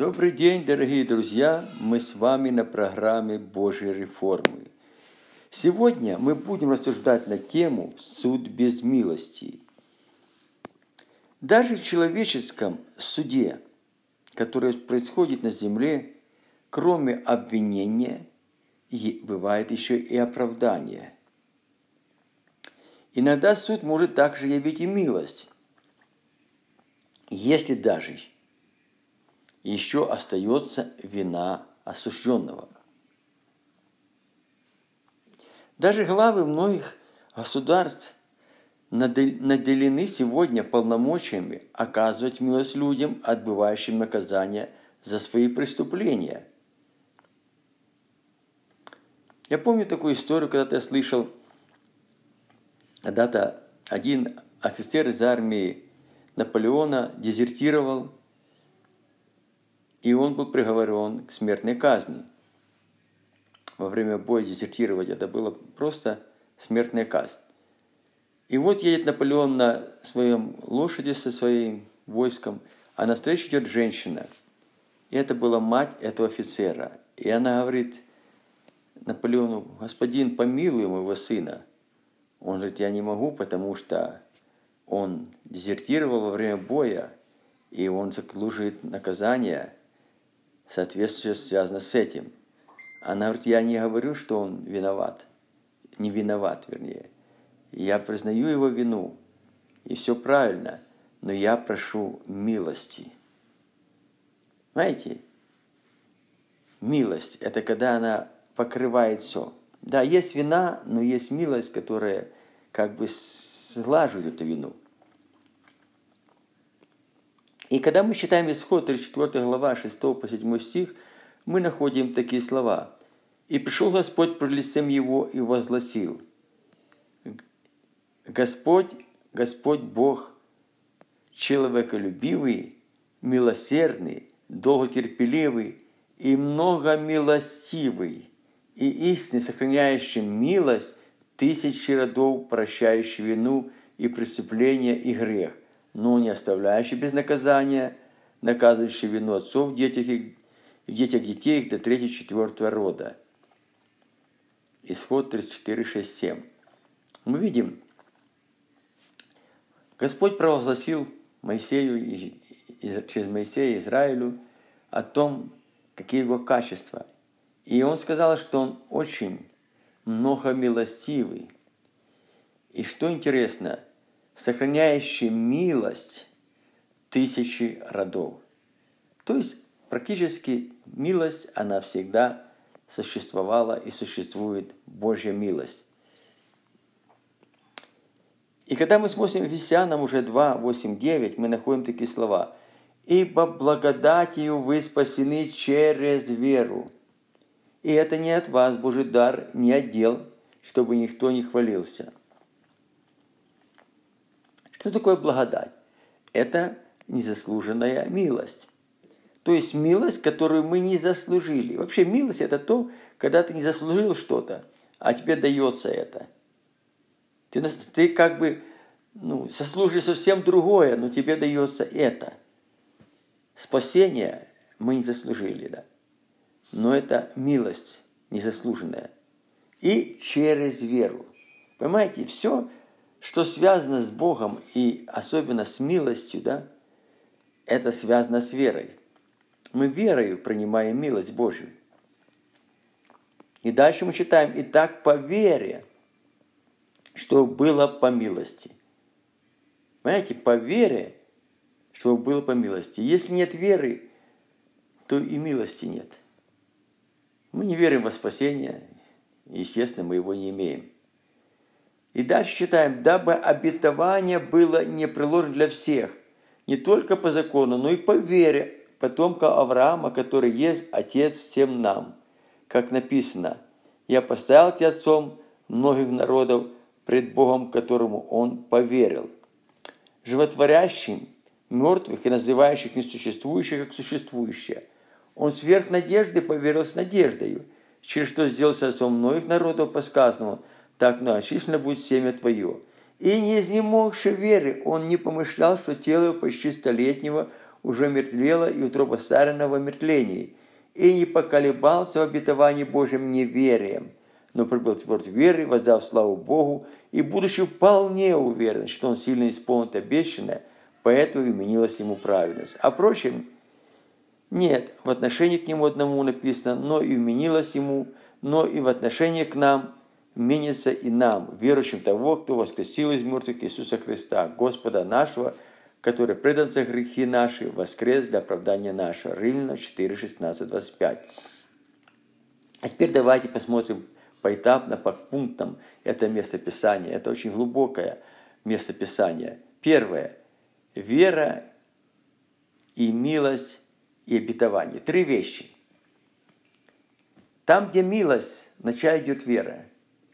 Добрый день, дорогие друзья! Мы с вами на программе Божьей реформы. Сегодня мы будем рассуждать на тему «Суд без милости». Даже в человеческом суде, который происходит на земле, кроме обвинения, бывает еще и оправдание. Иногда суд может также явить и милость, если даже еще остается вина осужденного. Даже главы многих государств наделены сегодня полномочиями оказывать милость людям, отбывающим наказание за свои преступления. Я помню такую историю, когда я слышал, когда-то один офицер из армии Наполеона дезертировал, и он был приговорен к смертной казни. Во время боя дезертировать это было просто смертная казнь. И вот едет Наполеон на своем лошади со своим войском, а на встречу идет женщина. И это была мать этого офицера. И она говорит Наполеону, господин, помилуй моего сына. Он говорит, я не могу, потому что он дезертировал во время боя, и он заслуживает наказания, соответствующее связано с этим. Она говорит, я не говорю, что он виноват, не виноват, вернее. Я признаю его вину, и все правильно, но я прошу милости. Знаете, милость – это когда она покрывает все. Да, есть вина, но есть милость, которая как бы сглаживает эту вину. И когда мы читаем Исход, 34 глава, 6 по 7 стих, мы находим такие слова. «И пришел Господь пред лицем его и возгласил, Господь, Господь Бог, человеколюбивый, милосердный, долготерпеливый и многомилостивый, и истинно сохраняющий милость тысячи родов, прощающий вину и преступление и грех, но не оставляющий без наказания, наказывающий вину отцов в детях и в детей до 3-4 рода. Исход 34, 6, 7. Мы видим, Господь провозгласил Моисею, через Моисея Израилю о том, какие его качества. И он сказал, что он очень многомилостивый. И что интересно, сохраняющий милость тысячи родов. То есть практически милость, она всегда существовала и существует Божья милость. И когда мы смотрим Ефесянам уже 2, 8, 9, мы находим такие слова. «Ибо благодатью вы спасены через веру. И это не от вас, Божий дар, не от дел, чтобы никто не хвалился». Что такое благодать? Это незаслуженная милость. То есть милость, которую мы не заслужили. Вообще милость – это то, когда ты не заслужил что-то, а тебе дается это – ты, ты как бы ну, заслужишь совсем другое, но тебе дается это. Спасение мы не заслужили, да. Но это милость незаслуженная. И через веру. Понимаете, все, что связано с Богом и особенно с милостью, да, это связано с верой. Мы верою принимаем милость Божью. И дальше мы читаем, и так по вере – что было по милости. Понимаете, по вере, что было по милости. Если нет веры, то и милости нет. Мы не верим во спасение, естественно, мы его не имеем. И дальше читаем, дабы обетование было не приложено для всех, не только по закону, но и по вере потомка Авраама, который есть Отец всем нам. Как написано, «Я поставил тебя отцом многих народов, пред Богом, которому он поверил. Животворящим мертвых и называющих несуществующее как существующее. Он сверх надежды поверил с надеждою, через что сделался отцом многих народов по сказанному, так многочисленно будет семя твое. И не изнемогши веры, он не помышлял, что тело почти столетнего уже мертвела и утроба Сарина в омертвлении, и не поколебался в обетовании Божьим неверием, но прибыл тверд веры, воздав славу Богу, и, будучи вполне уверен, что он сильно исполнит обещанное, поэтому именилась ему праведность. А впрочем, нет, в отношении к нему одному написано, но и вменилось ему, но и в отношении к нам менится и нам, верующим того, кто воскресил из мертвых Иисуса Христа, Господа нашего, который предан за грехи наши, воскрес для оправдания нашего. Римлянам 4, 16, 25. А теперь давайте посмотрим поэтапно, по пунктам это местописание. Это очень глубокое местописание. Первое. Вера и милость и обетование. Три вещи. Там, где милость, вначале идет вера.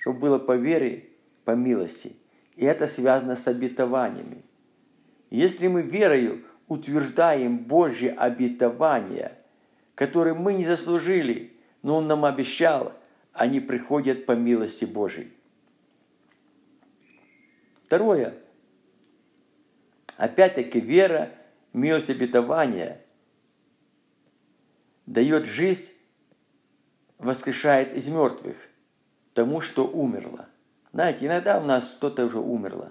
Чтобы было по вере, по милости. И это связано с обетованиями. Если мы верою утверждаем Божье обетование, которое мы не заслужили, но Он нам обещал, они приходят по милости Божьей. Второе. Опять-таки вера, милость обетования дает жизнь, воскрешает из мертвых тому, что умерло. Знаете, иногда у нас что-то уже умерло.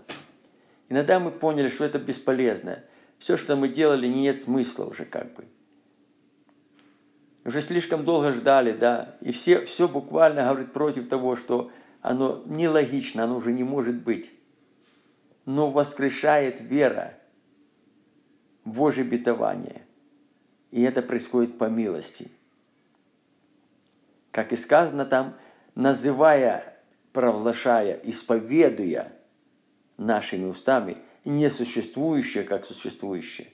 Иногда мы поняли, что это бесполезно. Все, что мы делали, нет смысла уже как бы. Уже слишком долго ждали, да, и все, все буквально говорит против того, что оно нелогично, оно уже не может быть. Но воскрешает вера, Божье обетование. И это происходит по милости. Как и сказано там, называя, провозглашая, исповедуя нашими устами несуществующее, как существующее.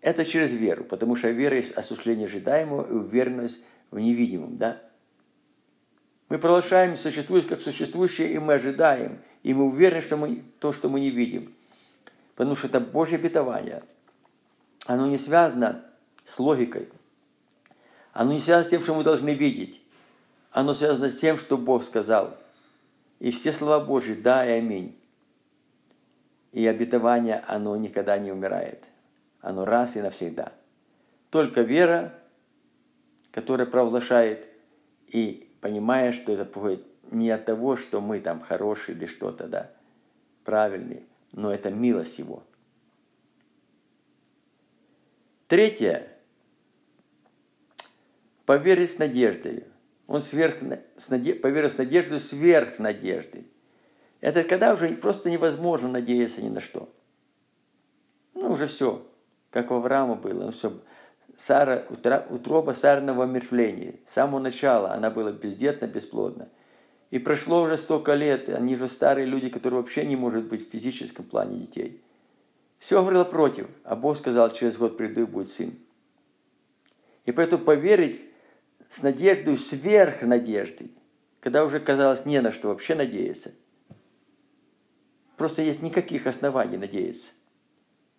Это через веру, потому что вера есть осуществление ожидаемого и уверенность в невидимом, да? Мы провозглашаем существует как существующее, и мы ожидаем, и мы уверены, что мы то, что мы не видим. Потому что это Божье обетование. Оно не связано с логикой. Оно не связано с тем, что мы должны видеть. Оно связано с тем, что Бог сказал. И все слова Божьи «да» и «аминь». И обетование, оно никогда не умирает. Оно раз и навсегда. Только вера, которая провозглашает и понимая, что это походит не от того, что мы там хорошие или что-то, да, правильные, но это милость Его. Третье. Поверить с надеждой. Он сверх, с наде, поверил с надеждой сверх надежды. Это когда уже просто невозможно надеяться ни на что. Ну, уже все, как у Авраама было. Ну, все. Сара, утроба Сарного мертвления. С самого начала она была бездетна, бесплодна. И прошло уже столько лет, они же старые люди, которые вообще не может быть в физическом плане детей. Все говорило против, а Бог сказал, через год приду и будет сын. И поэтому поверить с надеждой сверх надежды, когда уже казалось не на что вообще надеяться – просто есть никаких оснований надеяться.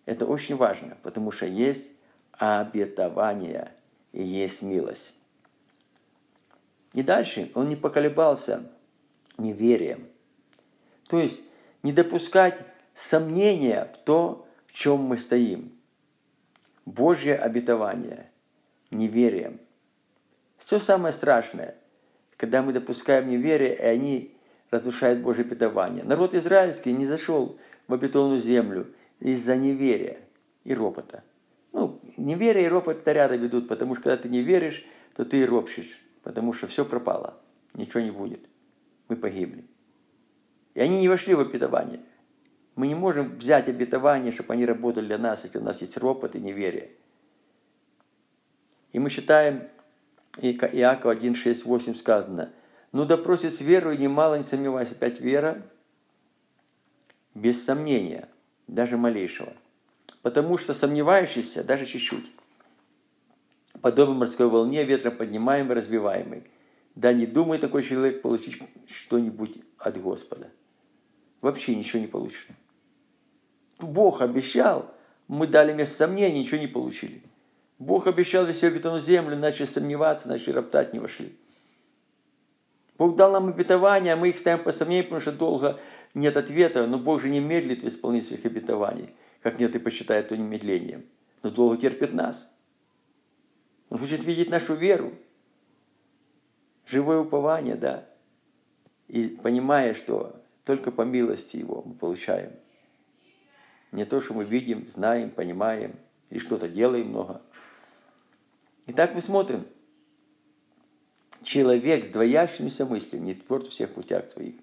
Это очень важно, потому что есть обетование и есть милость. И дальше он не поколебался неверием. То есть не допускать сомнения в то, в чем мы стоим. Божье обетование неверием. Все самое страшное, когда мы допускаем неверие, и они разрушает Божье питование. Народ израильский не зашел в обетованную землю из-за неверия и ропота. Ну, неверие и ропот это рядом ведут, потому что когда ты не веришь, то ты и ропщешь, потому что все пропало, ничего не будет. Мы погибли. И они не вошли в обетование. Мы не можем взять обетование, чтобы они работали для нас, если у нас есть ропот и неверие. И мы считаем, Иакова 1, 6, 8 сказано – ну да просит с верой, немало не сомневаясь, опять вера, без сомнения, даже малейшего. Потому что сомневающийся, даже чуть-чуть, подобно морской волне, ветром поднимаемый, развиваемый. Да не думай такой человек получить что-нибудь от Господа. Вообще ничего не получишь. Бог обещал, мы дали место сомнений, ничего не получили. Бог обещал весь обетованную землю, начали сомневаться, начали роптать, не вошли. Бог дал нам обетования, а мы их ставим по сомнению, потому что долго нет ответа, но Бог же не медлит в исполнении своих обетований, как нет и посчитает то немедлением. но долго терпит нас. Он хочет видеть нашу веру, живое упование, да. И понимая, что только по милости Его мы получаем. Не то, что мы видим, знаем, понимаем, или что-то делаем много. Итак, мы смотрим. Человек с двоящимися мыслями не тверд в всех путях своих.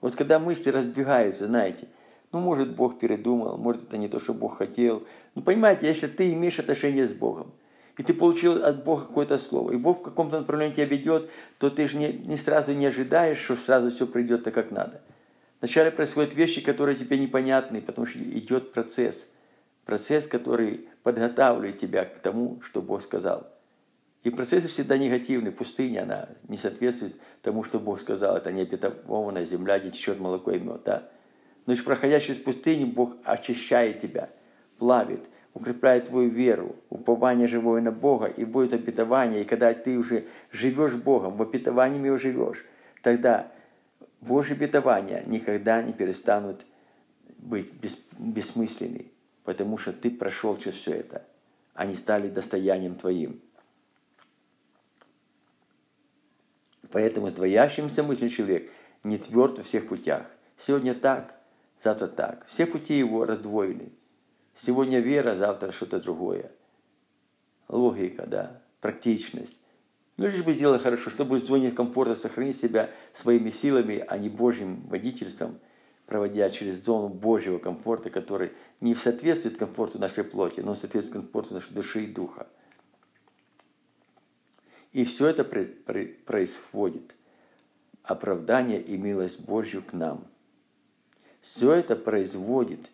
Вот когда мысли разбегаются, знаете, ну, может, Бог передумал, может, это не то, что Бог хотел. Ну, понимаете, если ты имеешь отношение с Богом, и ты получил от Бога какое-то слово, и Бог в каком-то направлении тебя ведет, то ты же не, не сразу не ожидаешь, что сразу все придет так, как надо. Вначале происходят вещи, которые тебе непонятны, потому что идет процесс. Процесс, который подготавливает тебя к тому, что Бог сказал. И процессы всегда негативны. Пустыня, она не соответствует тому, что Бог сказал. Это не обетованная земля, где течет молоко и мед. Да? Но лишь проходя через пустыню, Бог очищает тебя, плавит, укрепляет твою веру, упование живое на Бога, и будет обетование. И когда ты уже живешь Богом, в обетовании его живешь, тогда Божьи обетования никогда не перестанут быть бес, бессмысленны, потому что ты прошел через все это. Они стали достоянием твоим. Поэтому с двоящимся мыслью человек не тверд во всех путях. Сегодня так, завтра так. Все пути его раздвоены. Сегодня вера, завтра что-то другое. Логика, да, практичность. Ну, лишь бы сделать хорошо, чтобы в зоне комфорта сохранить себя своими силами, а не Божьим водительством, проводя через зону Божьего комфорта, который не соответствует комфорту нашей плоти, но соответствует комфорту нашей души и духа. И все это происходит. Оправдание и милость Божью к нам. Все это производит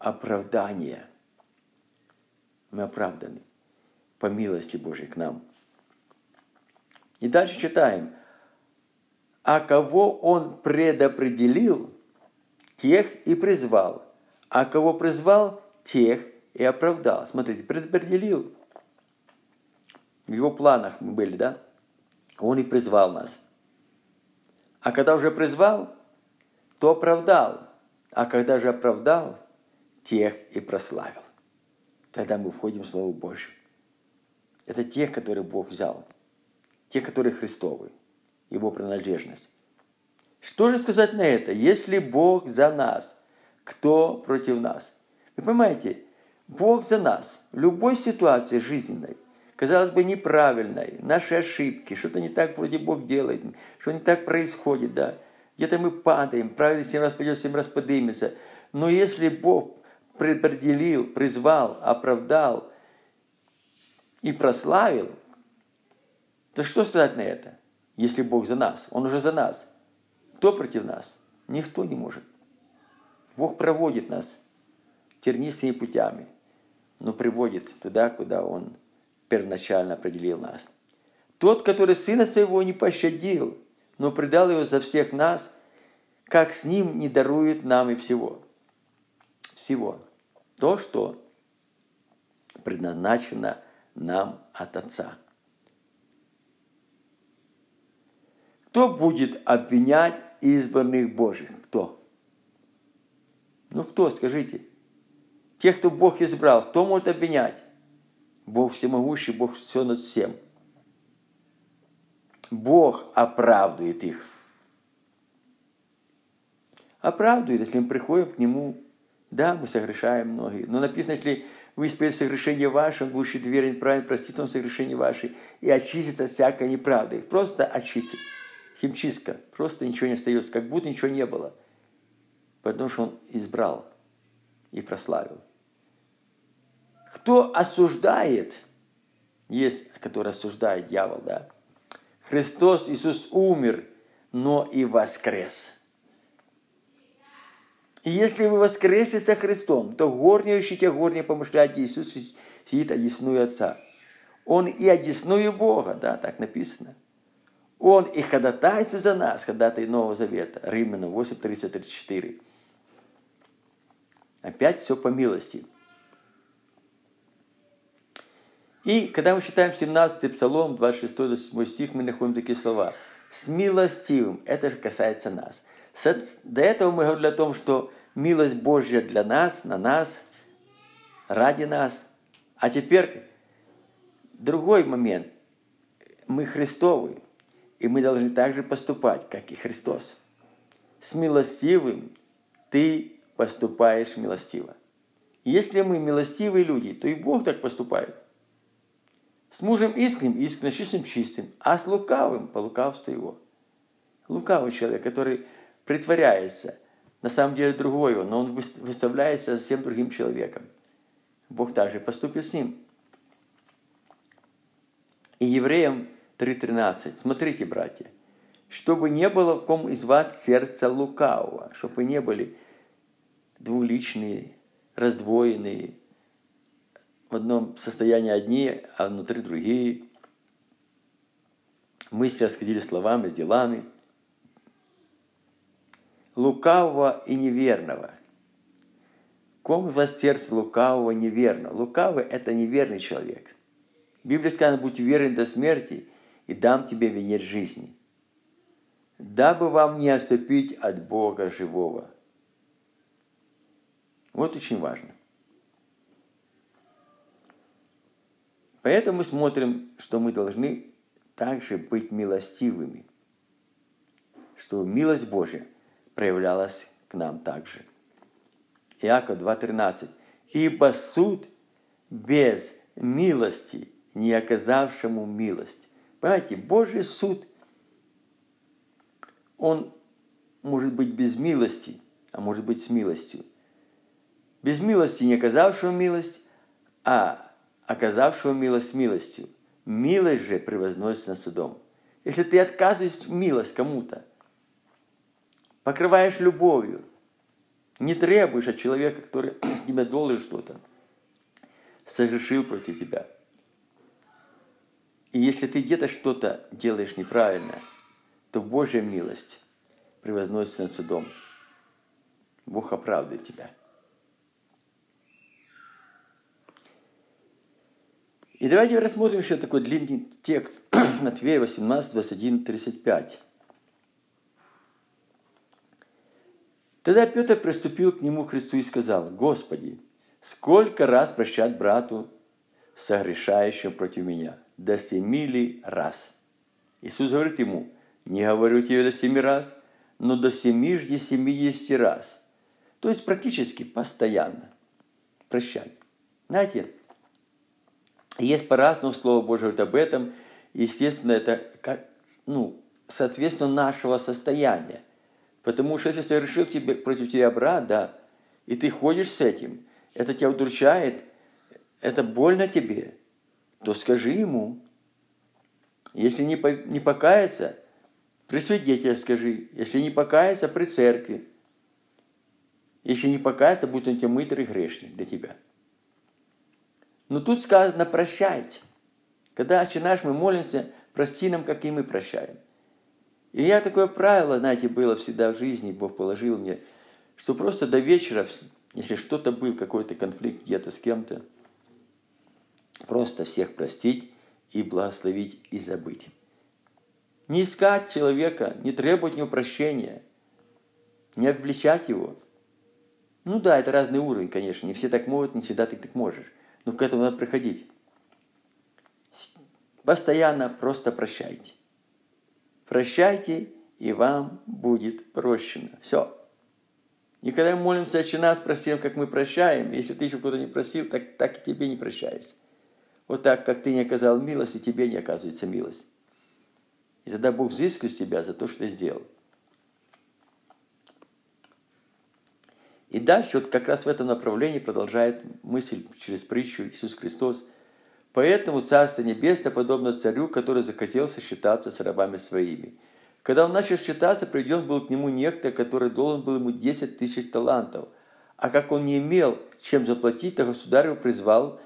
оправдание. Мы оправданы по милости Божьей к нам. И дальше читаем. А кого он предопределил, тех и призвал. А кого призвал, тех и оправдал. Смотрите, предопределил. В его планах мы были, да? Он и призвал нас. А когда уже призвал, то оправдал. А когда же оправдал, тех и прославил. Тогда мы входим в Слово Божье. Это тех, которые Бог взял те, которые Христовы, его принадлежность. Что же сказать на это? Если Бог за нас, кто против нас? Вы понимаете, Бог за нас в любой ситуации жизненной, казалось бы, неправильной, наши ошибки, что-то не так вроде Бог делает, что не так происходит, да, где-то мы падаем, правильно семь раз пойдет, семь раз подымется. Но если Бог предопределил, призвал, оправдал и прославил – то что сказать на это, если Бог за нас? Он уже за нас. Кто против нас? Никто не может. Бог проводит нас тернистыми путями, но приводит туда, куда Он первоначально определил нас. Тот, который Сына Своего не пощадил, но предал Его за всех нас, как с Ним не дарует нам и всего. Всего. То, что предназначено нам от Отца. Кто будет обвинять избранных Божьих? Кто? Ну кто, скажите? Тех, кто Бог избрал, кто может обвинять? Бог всемогущий, Бог все над всем. Бог оправдывает их. Оправдывает, если мы приходим к Нему. Да, мы согрешаем многие. Но написано, если вы исповедуете согрешение ваше, Он будет верен, праведен, простит вам согрешение ваше и очистит от всякой неправды. Просто очистит химчистка. Просто ничего не остается, как будто ничего не было. Потому что он избрал и прославил. Кто осуждает? Есть, который осуждает дьявол, да. Христос Иисус умер, но и воскрес. И если вы воскресли со Христом, то горнее ищите, горнее помышляйте, Иисус сидит одесную Отца. Он и одесную Бога, да, так написано – он и ходатайствует за нас, ходатай Нового Завета. Римлянам 8, 30, 34. Опять все по милости. И когда мы читаем 17 Псалом, 26-27 стих, мы находим такие слова. С милостивым, это же касается нас. До этого мы говорили о том, что милость Божья для нас, на нас, ради нас, А теперь другой момент. Мы Христовы, и мы должны также поступать, как и Христос. С милостивым ты поступаешь милостиво. Если мы милостивые люди, то и Бог так поступает. С мужем искренним, искренне чистым, чистым, а с лукавым по лукавству его. Лукавый человек, который притворяется, на самом деле другой он, но он выставляется совсем другим человеком. Бог также поступит с ним. И евреям 3.13. Смотрите, братья, чтобы не было в ком из вас сердца лукавого, чтобы вы не были двуличные, раздвоенные, в одном состоянии одни, а внутри другие. Мысли расходили словами, с делами. Лукавого и неверного. Ком из вас сердце лукавого неверного? Лукавый – это неверный человек. В Библии сказано, будь верен до смерти, и дам тебе венец жизни. Дабы вам не отступить от Бога живого. Вот очень важно. Поэтому мы смотрим, что мы должны также быть милостивыми, чтобы милость Божья проявлялась к нам также. Иаков 2.13. «Ибо суд без милости, не оказавшему милость». Понимаете, Божий суд, он может быть без милости, а может быть с милостью. Без милости не оказавшего милость, а оказавшего милость милостью. Милость же превозносится над судом. Если ты отказываешь милость кому-то, покрываешь любовью, не требуешь от человека, который тебе должен что-то, согрешил против тебя. И если ты где-то что-то делаешь неправильно, то Божья милость превозносится над судом. Бог оправдывает тебя. И давайте рассмотрим еще такой длинный текст Матвея 18, 21, 35. Тогда Петр приступил к нему Христу и сказал, «Господи, сколько раз прощать брату, согрешающему против меня? До семи ли раз?» Иисус говорит ему, «Не говорю тебе до семи раз, но до семи жди семидесяти раз». То есть практически постоянно прощать. Знаете, есть по-разному Слово Божье говорит об этом. Естественно, это как, ну, соответственно нашего состояния. Потому что если совершил тебе, против тебя брат, да, и ты ходишь с этим, это тебя удручает, это больно тебе, то скажи ему. Если не, по, не покаяться, при свидетеле скажи. Если не покаяться, при церкви. Если не покаяться, будь он тебе мытарь и грешник для тебя. Но тут сказано «прощайте». Когда «Отче наш» мы молимся, прости нам, как и мы прощаем. И я такое правило, знаете, было всегда в жизни, Бог положил мне, что просто до вечера, если что-то был, какой-то конфликт где-то с кем-то, просто всех простить и благословить и забыть. Не искать человека, не требовать него прощения, не обличать его. Ну да, это разный уровень, конечно. Не все так могут, не всегда ты так можешь. Но к этому надо приходить. Постоянно просто прощайте. Прощайте, и вам будет прощено. Все. И когда мы молимся «Отче нас», простим, как мы прощаем, если ты еще кто-то не просил, так, так и тебе не прощается. Вот так, как ты не оказал милость, и тебе не оказывается милость. И тогда Бог взыскает с тебя за то, что ты сделал. И дальше вот как раз в этом направлении продолжает мысль через притчу Иисус Христос. Поэтому Царство Небесное подобно царю, который захотел сосчитаться с рабами своими. Когда он начал считаться, приведен был к нему некто, который должен был ему 10 тысяч талантов. А как он не имел чем заплатить, то государь его призвал,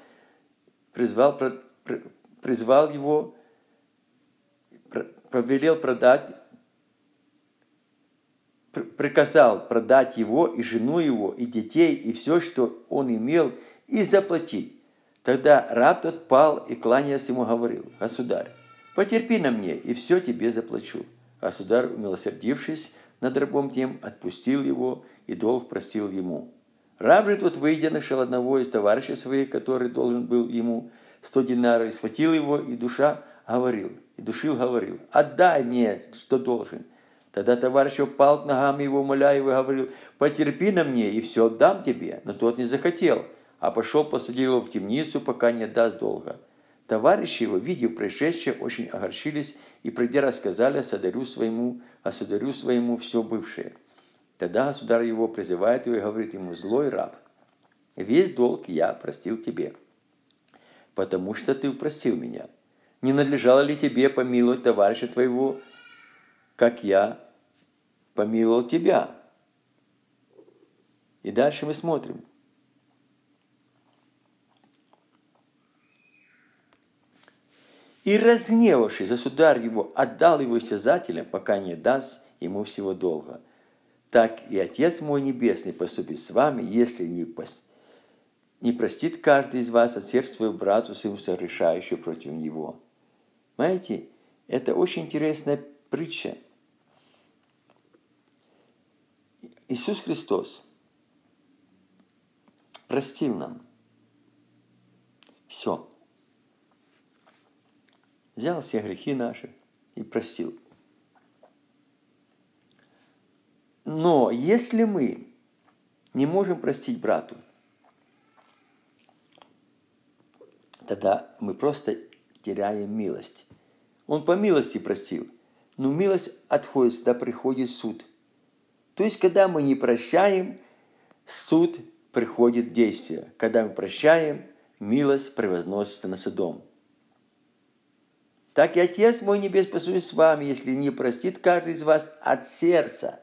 призвал, призвал его, повелел продать приказал продать его и жену его, и детей, и все, что он имел, и заплатить. Тогда раб тот пал и, кланяясь ему, говорил, «Государь, потерпи на мне, и все тебе заплачу». Государь, умилосердившись над рабом тем, отпустил его, и долг простил ему. Раб же тот, выйдя, нашел одного из товарищей своих, который должен был ему сто динаров, и схватил его, и душа говорил, и душил говорил, отдай мне, что должен. Тогда товарищ упал к ногам его, умоляя его, говорил, потерпи на мне, и все отдам тебе. Но тот не захотел, а пошел, посадил его в темницу, пока не отдаст долга. Товарищи его, видев происшедшее, очень огорчились и, придя, рассказали содарю своему, а содарю своему все бывшее. Тогда государь его призывает его и говорит ему, злой раб, весь долг я простил тебе, потому что ты простил меня. Не надлежало ли тебе помиловать товарища твоего, как я помиловал тебя? И дальше мы смотрим. И разгневавший государь его отдал его истязателям, пока не даст ему всего долга. Так и Отец мой Небесный поступит с вами, если не, пос... не простит каждый из вас от сердца своего брату своему согрешающему против него. Знаете, это очень интересная притча. Иисус Христос простил нам все взял все грехи наши и простил. Но если мы не можем простить брату, тогда мы просто теряем милость. Он по милости простил, но милость отходит, когда приходит суд. То есть, когда мы не прощаем, суд приходит действие. Когда мы прощаем, милость превозносится на судом. Так и Отец мой Небес посудит с вами, если не простит каждый из вас от сердца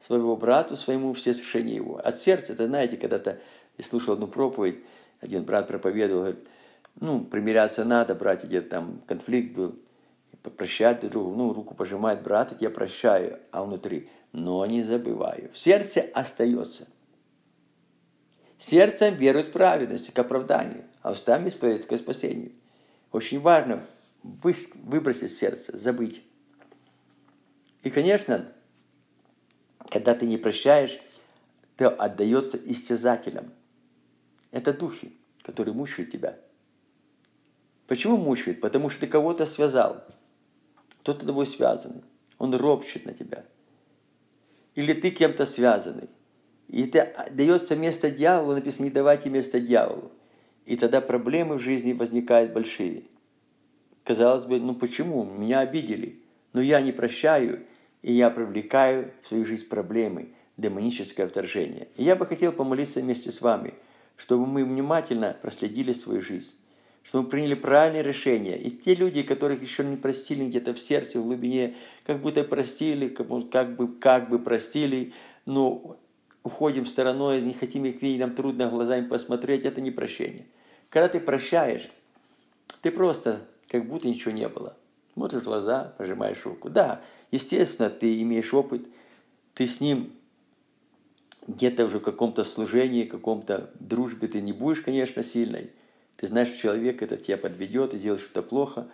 своего брату, своему все совершения его. От сердца, это знаете, когда-то я слушал одну проповедь, один брат проповедовал, говорит, ну, примиряться надо, братья, где-то там конфликт был, попрощать друг другу, ну, руку пожимает брат, я прощаю, а внутри, но не забываю. В сердце остается. Сердцем верует в праведность, к оправданию, а устами исповедует к спасению. Очень важно выбросить сердце, забыть. И, конечно, когда ты не прощаешь, ты отдается истязателям. Это духи, которые мучают тебя. Почему мучают? Потому что ты кого-то связал. Кто-то тобой связанный. Он ропщет на тебя. Или ты кем-то связанный. И это дается место дьяволу, написано, не давайте место дьяволу. И тогда проблемы в жизни возникают большие. Казалось бы, ну почему? Меня обидели. Но я не прощаю, и я привлекаю в свою жизнь проблемы, демоническое вторжение. И я бы хотел помолиться вместе с вами, чтобы мы внимательно проследили свою жизнь, чтобы мы приняли правильные решения. И те люди, которых еще не простили где-то в сердце, в глубине, как будто простили, как бы, как бы простили, но уходим стороной, не хотим их видеть, нам трудно глазами посмотреть, это не прощение. Когда ты прощаешь, ты просто как будто ничего не было. Смотришь в глаза, пожимаешь руку. Да, естественно, ты имеешь опыт, ты с ним где-то уже в каком-то служении, каком-то дружбе ты не будешь, конечно, сильной. Ты знаешь, что человек это тебя подведет и сделает что-то плохо.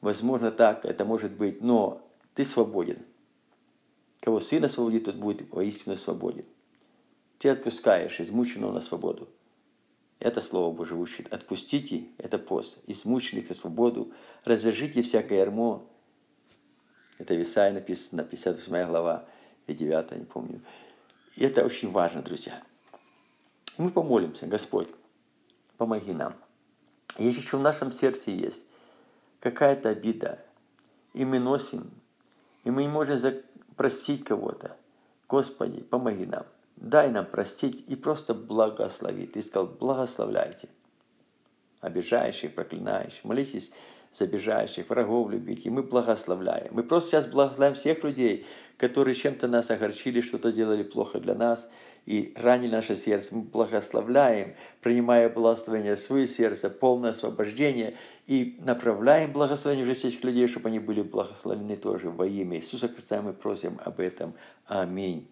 Возможно, так это может быть, но ты свободен. Кого Сын освободит, тот будет воистину свободен. Ты отпускаешь измученного на свободу. Это Слово Божье учит. Отпустите, это пост. Измученных на свободу. Развяжите всякое ярмо. Это в Исаии написано, 58 глава, и 9, не помню. И это очень важно, друзья. Мы помолимся, Господь, помоги нам. Если еще в нашем сердце есть какая-то обида, и мы носим, и мы не можем простить кого-то, Господи, помоги нам дай нам простить и просто благослови. Ты сказал, благословляйте обижающих, проклинающих. Молитесь за обижающих, врагов любите. И мы благословляем. Мы просто сейчас благословляем всех людей, которые чем-то нас огорчили, что-то делали плохо для нас и ранили наше сердце. Мы благословляем, принимая благословение в свое сердце, полное освобождение и направляем благословение в жизнь этих людей, чтобы они были благословены тоже во имя Иисуса Христа. Мы просим об этом. Аминь.